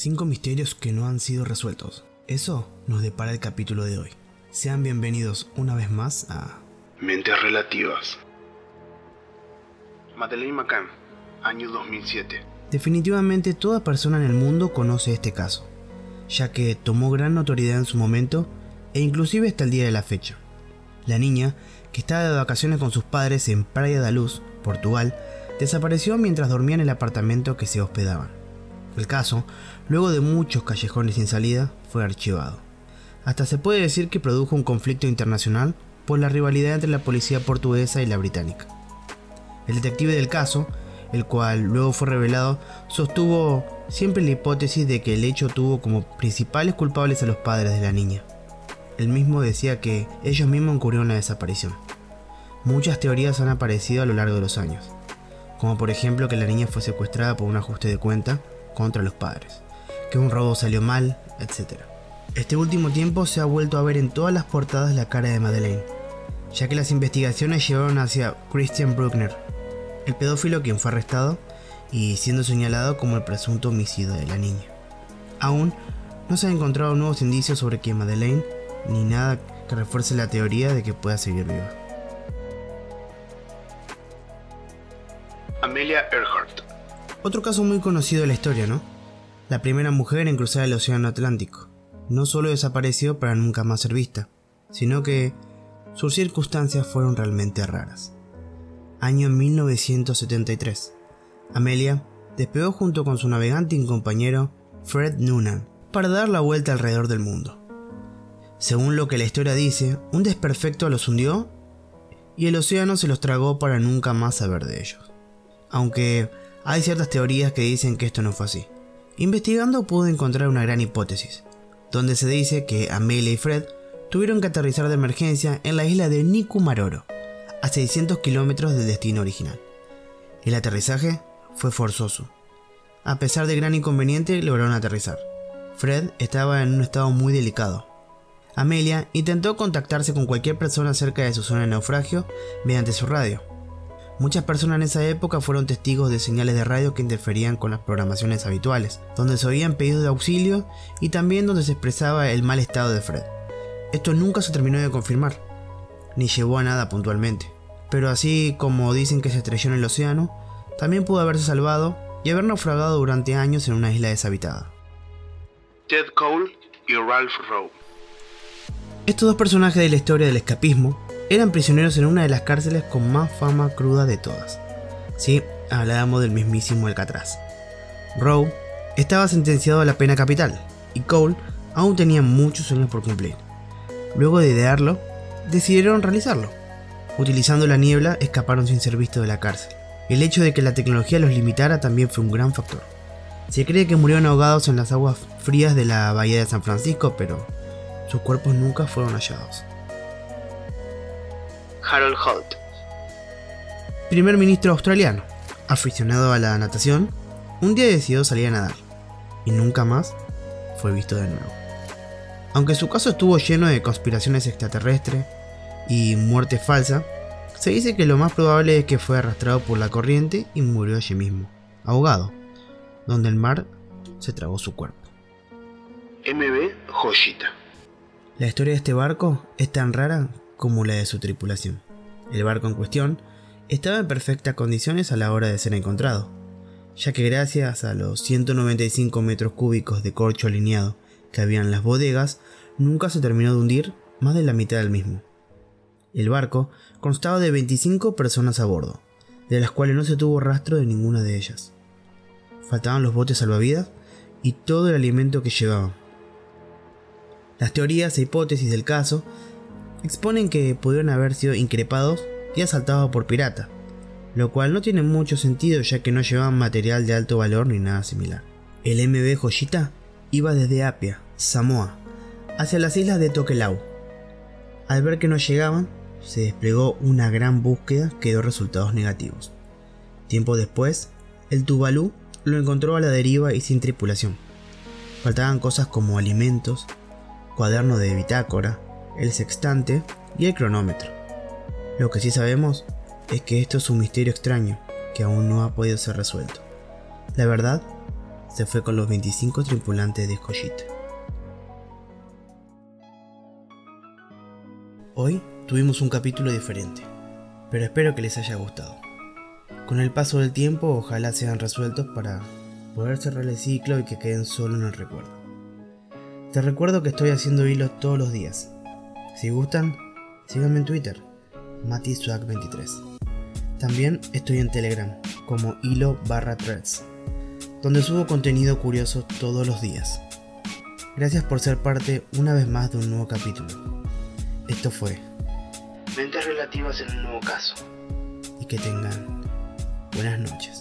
Cinco misterios que no han sido resueltos. Eso nos depara el capítulo de hoy. Sean bienvenidos una vez más a Mentes Relativas. Madeleine McCann, año 2007. Definitivamente toda persona en el mundo conoce este caso, ya que tomó gran notoriedad en su momento e inclusive hasta el día de la fecha. La niña, que estaba de vacaciones con sus padres en Praia da Luz, Portugal, desapareció mientras dormía en el apartamento que se hospedaban. El caso, luego de muchos callejones sin salida, fue archivado. Hasta se puede decir que produjo un conflicto internacional por la rivalidad entre la policía portuguesa y la británica. El detective del caso, el cual luego fue revelado, sostuvo siempre la hipótesis de que el hecho tuvo como principales culpables a los padres de la niña. Él mismo decía que ellos mismos encubrieron la desaparición. Muchas teorías han aparecido a lo largo de los años, como por ejemplo que la niña fue secuestrada por un ajuste de cuenta contra los padres, que un robo salió mal, etc. Este último tiempo se ha vuelto a ver en todas las portadas la cara de Madeleine, ya que las investigaciones llevaron hacia Christian Bruckner, el pedófilo quien fue arrestado y siendo señalado como el presunto homicida de la niña. Aún no se han encontrado nuevos indicios sobre que Madeleine, ni nada que refuerce la teoría de que pueda seguir viva. Amelia Earhart. Otro caso muy conocido de la historia, ¿no? La primera mujer en cruzar el Océano Atlántico. No solo desapareció para nunca más ser vista, sino que sus circunstancias fueron realmente raras. Año 1973. Amelia despegó junto con su navegante y compañero Fred Noonan para dar la vuelta alrededor del mundo. Según lo que la historia dice, un desperfecto los hundió y el océano se los tragó para nunca más saber de ellos. Aunque hay ciertas teorías que dicen que esto no fue así. Investigando pude encontrar una gran hipótesis, donde se dice que Amelia y Fred tuvieron que aterrizar de emergencia en la isla de Nikumaroro, a 600 kilómetros del destino original. El aterrizaje fue forzoso. A pesar de gran inconveniente, lograron aterrizar. Fred estaba en un estado muy delicado. Amelia intentó contactarse con cualquier persona cerca de su zona de naufragio mediante su radio. Muchas personas en esa época fueron testigos de señales de radio que interferían con las programaciones habituales, donde se oían pedidos de auxilio y también donde se expresaba el mal estado de Fred. Esto nunca se terminó de confirmar, ni llevó a nada puntualmente. Pero así como dicen que se estrelló en el océano, también pudo haberse salvado y haber naufragado durante años en una isla deshabitada. Ted Cole y Ralph Rowe. Estos dos personajes de la historia del escapismo eran prisioneros en una de las cárceles con más fama cruda de todas. Sí, hablábamos del mismísimo Alcatraz. Rowe estaba sentenciado a la pena capital y Cole aún tenía muchos años por cumplir. Luego de idearlo, decidieron realizarlo. Utilizando la niebla, escaparon sin ser vistos de la cárcel. El hecho de que la tecnología los limitara también fue un gran factor. Se cree que murieron ahogados en las aguas frías de la bahía de San Francisco, pero sus cuerpos nunca fueron hallados. Harold Holt. Primer ministro australiano, aficionado a la natación, un día decidió salir a nadar y nunca más fue visto de nuevo. Aunque su caso estuvo lleno de conspiraciones extraterrestres y muerte falsa, se dice que lo más probable es que fue arrastrado por la corriente y murió allí mismo, ahogado, donde el mar se tragó su cuerpo. MB Joyita. La historia de este barco es tan rara como la de su tripulación. El barco en cuestión estaba en perfectas condiciones a la hora de ser encontrado, ya que gracias a los 195 metros cúbicos de corcho alineado que había en las bodegas, nunca se terminó de hundir más de la mitad del mismo. El barco constaba de 25 personas a bordo, de las cuales no se tuvo rastro de ninguna de ellas. Faltaban los botes salvavidas y todo el alimento que llevaban. Las teorías e hipótesis del caso exponen que pudieron haber sido increpados y asaltados por pirata, lo cual no tiene mucho sentido ya que no llevaban material de alto valor ni nada similar. El MB Joyita iba desde Apia, Samoa, hacia las islas de Tokelau. Al ver que no llegaban, se desplegó una gran búsqueda que dio resultados negativos. Tiempo después, el Tuvalu lo encontró a la deriva y sin tripulación. Faltaban cosas como alimentos, cuaderno de bitácora, el sextante y el cronómetro. Lo que sí sabemos es que esto es un misterio extraño que aún no ha podido ser resuelto. La verdad se fue con los 25 tripulantes de Escollita. Hoy tuvimos un capítulo diferente, pero espero que les haya gustado. Con el paso del tiempo, ojalá sean resueltos para poder cerrar el ciclo y que queden solo en el recuerdo. Te recuerdo que estoy haciendo hilos todos los días. Si gustan, síganme en Twitter, matiswag23. También estoy en Telegram como hilo barra threads, donde subo contenido curioso todos los días. Gracias por ser parte una vez más de un nuevo capítulo. Esto fue Mentes relativas en un nuevo caso. Y que tengan buenas noches.